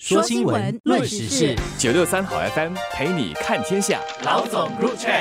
说新闻，论时事，九六三好 FM 陪你看天下。老总入场。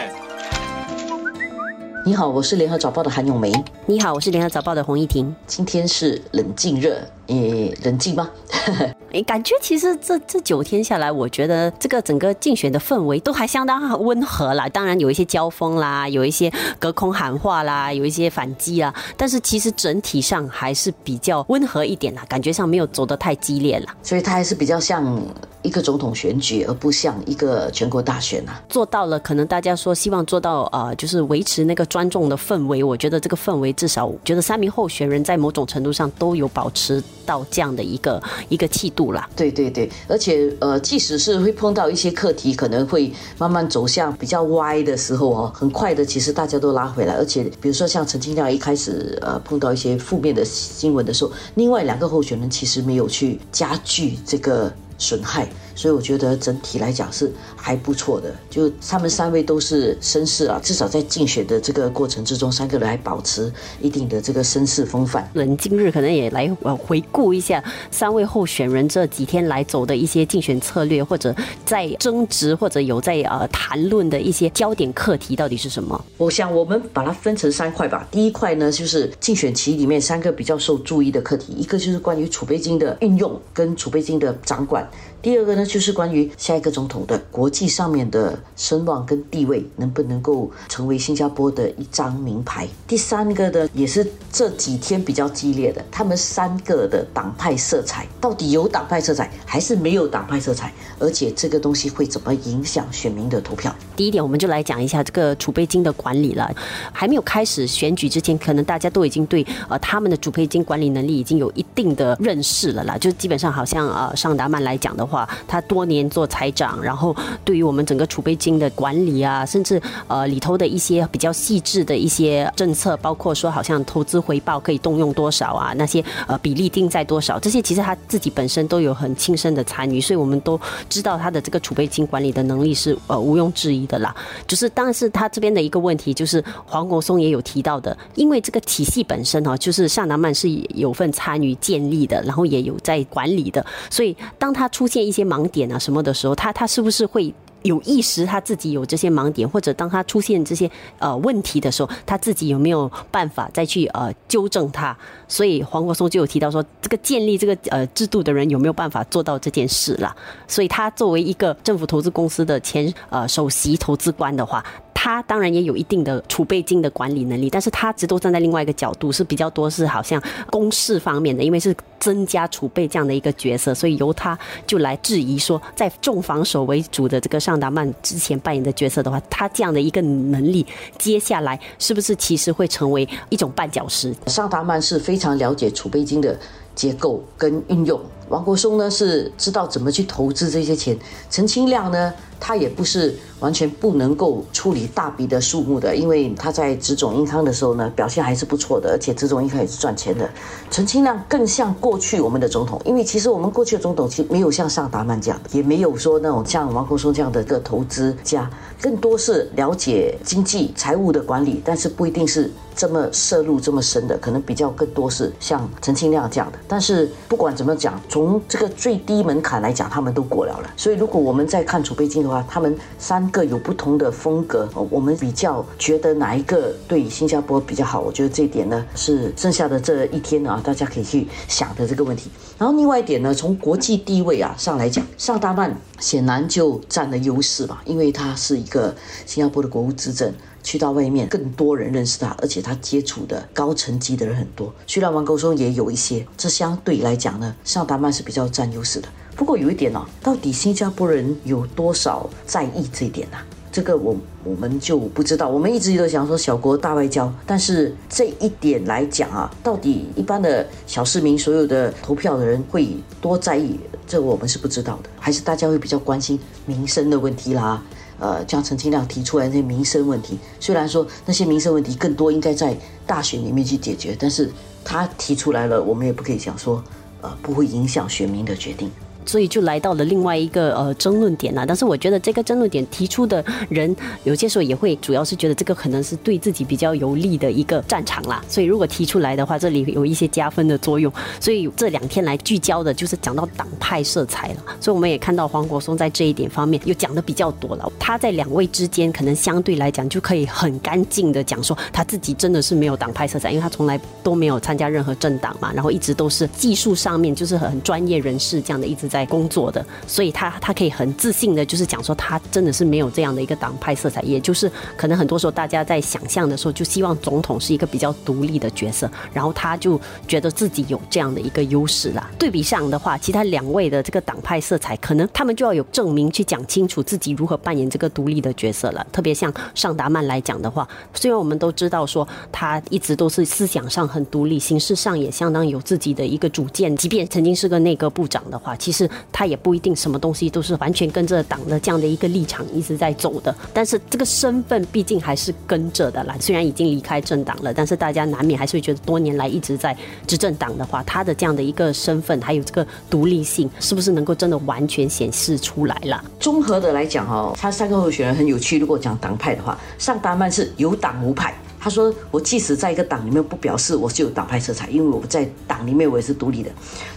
你好，我是联合早报的韩永梅。你好，我是联合早报的洪一婷。今天是冷静热，诶，冷静吗？诶，感觉其实这这九天下来，我觉得这个整个竞选的氛围都还相当温和啦。当然有一些交锋啦，有一些隔空喊话啦，有一些反击啊。但是其实整体上还是比较温和一点啦，感觉上没有走得太激烈了。所以它还是比较像一个总统选举，而不像一个全国大选啊。做到了，可能大家说希望做到呃，就是维持那个专重的氛围。我觉得这个氛围至少，觉得三名候选人在某种程度上都有保持到这样的一个一个气度啦。对对对，而且呃，即使是会碰到一些课题，可能会慢慢走向比较歪的时候哦，很快的，其实大家都拉回来。而且比如说像陈清亮一开始呃碰到一些负面的新闻的时候，另外两个候选人其实没有去加剧这个损害。所以我觉得整体来讲是还不错的，就他们三位都是绅士啊，至少在竞选的这个过程之中，三个人还保持一定的这个绅士风范。冷今日可能也来呃回顾一下三位候选人这几天来走的一些竞选策略，或者在争执或者有在呃谈论的一些焦点课题到底是什么？我想我们把它分成三块吧。第一块呢，就是竞选期里面三个比较受注意的课题，一个就是关于储备金的运用跟储备金的掌管。第二个呢，就是关于下一个总统的国际上面的声望跟地位，能不能够成为新加坡的一张名牌？第三个呢，也是这几天比较激烈的，他们三个的党派色彩到底有党派色彩还是没有党派色彩？而且这个东西会怎么影响选民的投票？第一点，我们就来讲一下这个储备金的管理了。还没有开始选举之前，可能大家都已经对呃他们的储备金管理能力已经有一定的认识了啦。就基本上好像呃尚达曼来讲的话，他多年做财长，然后对于我们整个储备金的管理啊，甚至呃里头的一些比较细致的一些政策，包括说好像投资回报可以动用多少啊，那些呃比例定在多少，这些其实他自己本身都有很亲身的参与，所以我们都知道他的这个储备金管理的能力是呃毋庸置疑。的啦，就是，但是他这边的一个问题，就是黄国松也有提到的，因为这个体系本身哈，就是夏南曼是有份参与建立的，然后也有在管理的，所以当他出现一些盲点啊什么的时候，他他是不是会？有意识他自己有这些盲点，或者当他出现这些呃问题的时候，他自己有没有办法再去呃纠正他？所以黄国松就有提到说，这个建立这个呃制度的人有没有办法做到这件事了？所以他作为一个政府投资公司的前呃首席投资官的话。他当然也有一定的储备金的管理能力，但是他只都站在另外一个角度，是比较多是好像公事方面的，因为是增加储备这样的一个角色，所以由他就来质疑说，在重防守为主的这个尚达曼之前扮演的角色的话，他这样的一个能力，接下来是不是其实会成为一种绊脚石？尚达曼是非常了解储备金的结构跟运用，王国松呢是知道怎么去投资这些钱，陈清亮呢？他也不是完全不能够处理大笔的数目的，因为他在植种银行的时候呢，表现还是不错的，而且植种银行也是赚钱的。陈清亮更像过去我们的总统，因为其实我们过去的总统其实没有像尚达曼这样，也没有说那种像王国松这样的一个投资家，更多是了解经济财务的管理，但是不一定是这么涉入这么深的，可能比较更多是像陈清亮这样的。但是不管怎么讲，从这个最低门槛来讲，他们都过了了。所以如果我们在看储备金。他们三个有不同的风格，我们比较觉得哪一个对新加坡比较好？我觉得这一点呢，是剩下的这一天啊，大家可以去想的这个问题。然后另外一点呢，从国际地位啊上来讲，尚大曼显然就占了优势吧，因为他是一个新加坡的国务资政，去到外面更多人认识他，而且他接触的高层级的人很多。虽然王沟松也有一些，这相对来讲呢，尚达曼是比较占优势的。不过有一点哦，到底新加坡人有多少在意这一点呢？这个我我们就不知道。我们一直都想说小国大外交，但是这一点来讲啊，到底一般的小市民、所有的投票的人会多在意？这我们是不知道的。还是大家会比较关心民生的问题啦？呃，像陈清亮提出来那些民生问题，虽然说那些民生问题更多应该在大选里面去解决，但是他提出来了，我们也不可以讲说呃不会影响选民的决定。所以就来到了另外一个呃争论点了。但是我觉得这个争论点提出的人，有些时候也会主要是觉得这个可能是对自己比较有利的一个战场啦。所以如果提出来的话，这里有一些加分的作用。所以这两天来聚焦的就是讲到党派色彩了。所以我们也看到黄国松在这一点方面又讲的比较多了。他在两位之间可能相对来讲就可以很干净的讲说他自己真的是没有党派色彩，因为他从来都没有参加任何政党嘛，然后一直都是技术上面就是很专业人士这样的一直在工作的，所以他他可以很自信的，就是讲说他真的是没有这样的一个党派色彩，也就是可能很多时候大家在想象的时候就希望总统是一个比较独立的角色，然后他就觉得自己有这样的一个优势啦。对比上的话，其他两位的这个党派色彩，可能他们就要有证明去讲清楚自己如何扮演这个独立的角色了。特别像尚达曼来讲的话，虽然我们都知道说他一直都是思想上很独立，形式上也相当有自己的一个主见，即便曾经是个内阁部长的话，其实是他也不一定什么东西都是完全跟着党的这样的一个立场一直在走的。但是这个身份毕竟还是跟着的啦，虽然已经离开政党了，但是大家难免还是会觉得多年来一直在执政党的话，他的这样的一个身份还有这个独立性，是不是能够真的完全显示出来了？综合的来讲哦，他三个候选人很有趣。如果讲党派的话，尚达曼是有党无派。他说：“我即使在一个党里面，不表示我是有党派色彩，因为我在党里面我也是独立的。”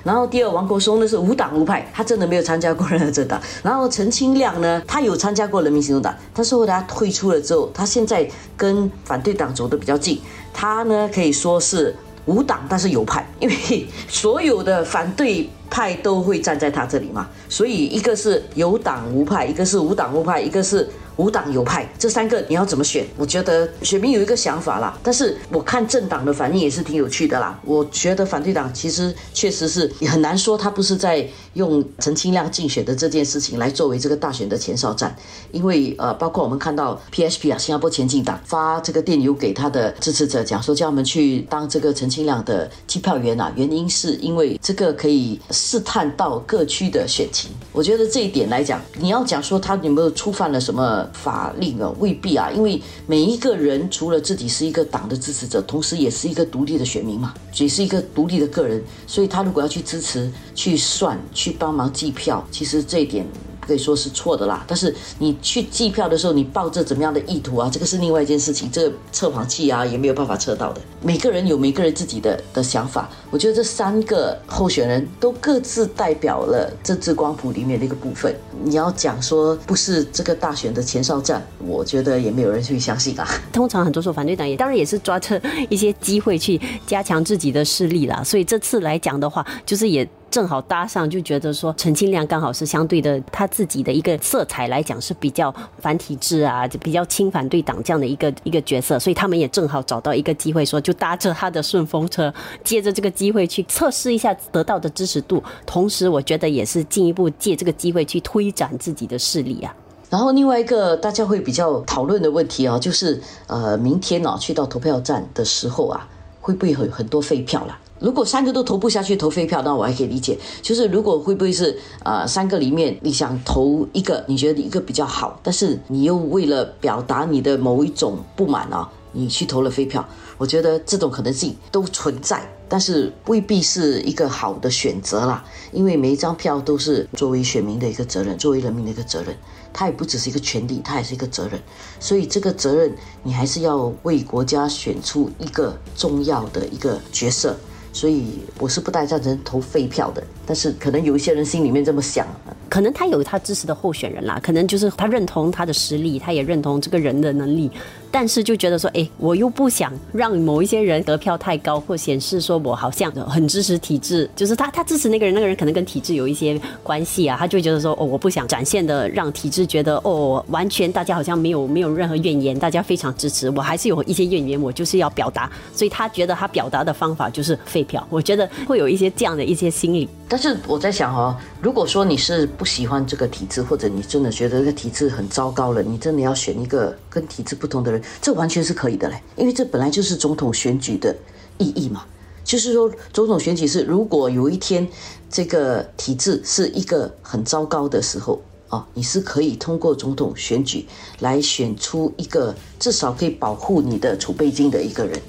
然后第二，王国松呢是无党无派，他真的没有参加过任何政党。然后陈清亮呢，他有参加过人民行动党，但是后来他退出了之后，他现在跟反对党走得比较近。他呢可以说是无党，但是有派，因为所有的反对派都会站在他这里嘛。所以一个是有党无派，一个是无党无派，一个是。无党有派，这三个你要怎么选？我觉得选民有一个想法啦，但是我看政党的反应也是挺有趣的啦。我觉得反对党其实确实是也很难说他不是在用陈清亮竞选的这件事情来作为这个大选的前哨战，因为呃，包括我们看到 PHP 啊，新加坡前进党发这个电邮给他的支持者，讲说叫他们去当这个陈清亮的计票员啊，原因是因为这个可以试探到各区的选情。我觉得这一点来讲，你要讲说他有没有触犯了什么？法令啊，未必啊，因为每一个人除了自己是一个党的支持者，同时也是一个独立的选民嘛，也是一个独立的个人，所以他如果要去支持、去算、去帮忙计票，其实这一点。可以说是错的啦，但是你去计票的时候，你抱着怎么样的意图啊？这个是另外一件事情，这个测谎器啊也没有办法测到的。每个人有每个人自己的的想法，我觉得这三个候选人都各自代表了政治光谱里面的一个部分。你要讲说不是这个大选的前哨战，我觉得也没有人去相信啊。通常很多时候反对党也当然也是抓着一些机会去加强自己的势力啦，所以这次来讲的话，就是也。正好搭上，就觉得说陈清亮刚好是相对的，他自己的一个色彩来讲是比较反体制啊，就比较亲反对党这样的一个一个角色，所以他们也正好找到一个机会，说就搭着他的顺风车，借着这个机会去测试一下得到的支持度，同时我觉得也是进一步借这个机会去推展自己的势力啊。然后另外一个大家会比较讨论的问题啊，就是呃，明天啊去到投票站的时候啊，会不会有很多废票了？如果三个都投不下去投废票，那我还可以理解。就是如果会不会是呃三个里面你想投一个，你觉得一个比较好，但是你又为了表达你的某一种不满啊，你去投了废票。我觉得这种可能性都存在，但是未必是一个好的选择啦。因为每一张票都是作为选民的一个责任，作为人民的一个责任，它也不只是一个权利，它也是一个责任。所以这个责任你还是要为国家选出一个重要的一个角色。所以我是不太赞成投废票的，但是可能有一些人心里面这么想，可能他有他支持的候选人啦，可能就是他认同他的实力，他也认同这个人的能力。但是就觉得说，哎，我又不想让某一些人得票太高，或显示说我好像很支持体制，就是他他支持那个人，那个人可能跟体制有一些关系啊，他就觉得说，哦，我不想展现的让体制觉得，哦，完全大家好像没有没有任何怨言，大家非常支持，我还是有一些怨言，我就是要表达，所以他觉得他表达的方法就是废票，我觉得会有一些这样的一些心理。但是我在想哦，如果说你是不喜欢这个体制，或者你真的觉得这个体制很糟糕了，你真的要选一个跟体制不同的人。这完全是可以的嘞，因为这本来就是总统选举的意义嘛。就是说，总统选举是如果有一天这个体制是一个很糟糕的时候啊，你是可以通过总统选举来选出一个至少可以保护你的储备金的一个人。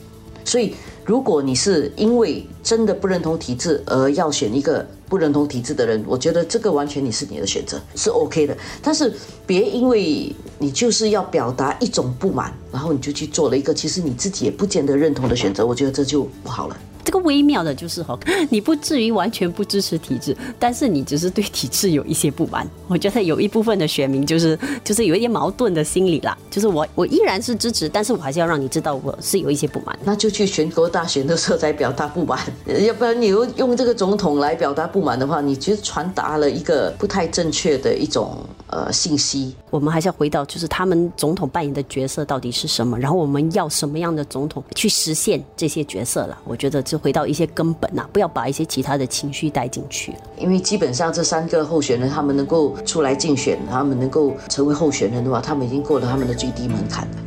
所以，如果你是因为真的不认同体制而要选一个不认同体制的人，我觉得这个完全你是你的选择，是 OK 的。但是别因为你就是要表达一种不满，然后你就去做了一个其实你自己也不见得认同的选择，我觉得这就不好了。这个微妙的就是哈，你不至于完全不支持体制，但是你只是对体制有一些不满。我觉得有一部分的选民就是就是有一点矛盾的心理啦，就是我我依然是支持，但是我还是要让你知道我是有一些不满。那就去全国大选的时候再表达不满，要不然你又用这个总统来表达不满的话，你其实传达了一个不太正确的一种呃信息。我们还是要回到，就是他们总统扮演的角色到底是什么，然后我们要什么样的总统去实现这些角色了？我觉得就回到一些根本呐，不要把一些其他的情绪带进去。因为基本上这三个候选人，他们能够出来竞选，他们能够成为候选人的话，他们已经过了他们的最低门槛了。